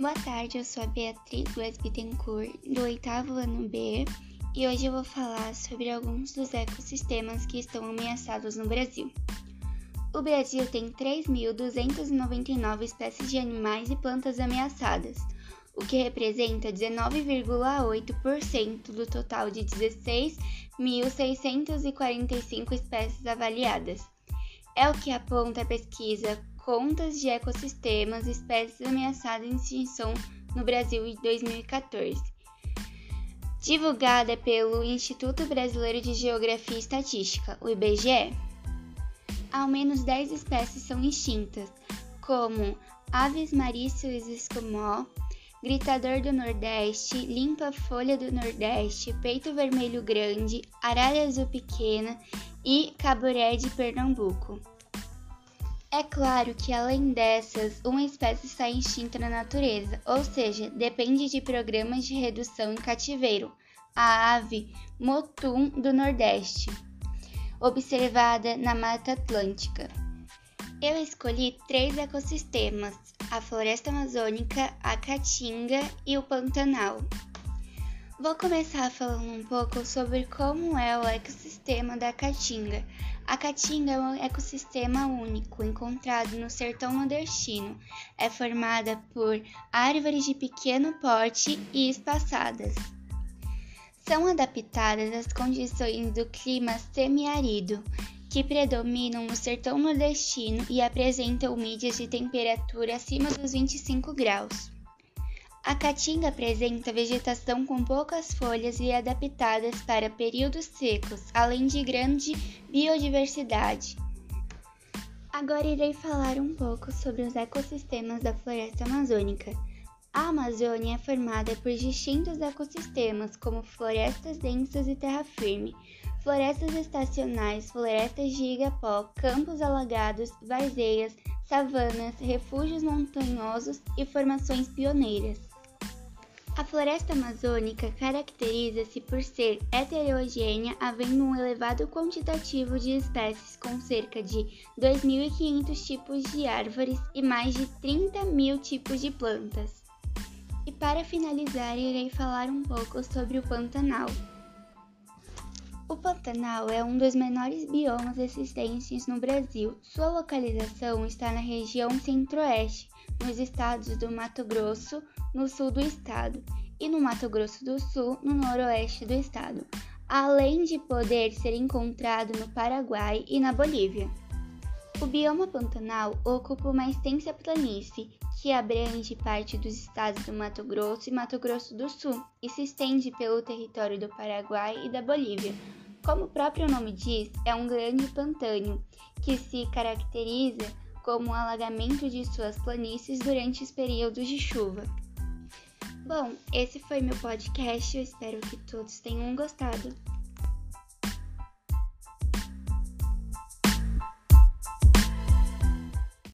Boa tarde, eu sou a Beatriz Luiz Bittencourt, do oitavo ano B, e hoje eu vou falar sobre alguns dos ecossistemas que estão ameaçados no Brasil. O Brasil tem 3.299 espécies de animais e plantas ameaçadas, o que representa 19,8% do total de 16.645 espécies avaliadas. É o que aponta a pesquisa Contas de Ecossistemas Espécies Ameaçadas de Extinção no Brasil em 2014, divulgada pelo Instituto Brasileiro de Geografia e Estatística, o IBGE. Ao menos 10 espécies são extintas, como aves marícias escamó, gritador do Nordeste, limpa-folha do Nordeste, peito vermelho grande, arara azul pequena e caburé de Pernambuco. É claro que, além dessas, uma espécie está extinta na natureza, ou seja, depende de programas de redução em cativeiro, a ave motum do Nordeste, observada na Mata Atlântica. Eu escolhi três ecossistemas: a floresta amazônica, a caatinga e o Pantanal. Vou começar falando um pouco sobre como é o ecossistema da caatinga. A caatinga é um ecossistema único encontrado no sertão nordestino. É formada por árvores de pequeno porte e espaçadas. São adaptadas às condições do clima semiárido, que predominam no sertão nordestino e apresentam mídias de temperatura acima dos 25 graus. A caatinga apresenta vegetação com poucas folhas e adaptadas para períodos secos, além de grande biodiversidade. Agora irei falar um pouco sobre os ecossistemas da floresta amazônica. A Amazônia é formada por distintos ecossistemas, como florestas densas e terra firme, florestas estacionais, florestas de igapó, campos alagados, varzeias, savanas, refúgios montanhosos e formações pioneiras. A floresta amazônica caracteriza-se por ser heterogênea, havendo um elevado quantitativo de espécies com cerca de 2.500 tipos de árvores e mais de 30 mil tipos de plantas. E para finalizar, irei falar um pouco sobre o Pantanal. O Pantanal é um dos menores biomas existentes no Brasil. Sua localização está na região centro-oeste, nos estados do Mato Grosso, no sul do estado, e no Mato Grosso do Sul, no noroeste do estado, além de poder ser encontrado no Paraguai e na Bolívia. O bioma Pantanal ocupa uma extensa planície que abrange parte dos estados do Mato Grosso e Mato Grosso do Sul e se estende pelo território do Paraguai e da Bolívia. Como o próprio nome diz, é um grande pantano que se caracteriza como o alagamento de suas planícies durante os períodos de chuva. Bom, esse foi meu podcast. Eu espero que todos tenham gostado.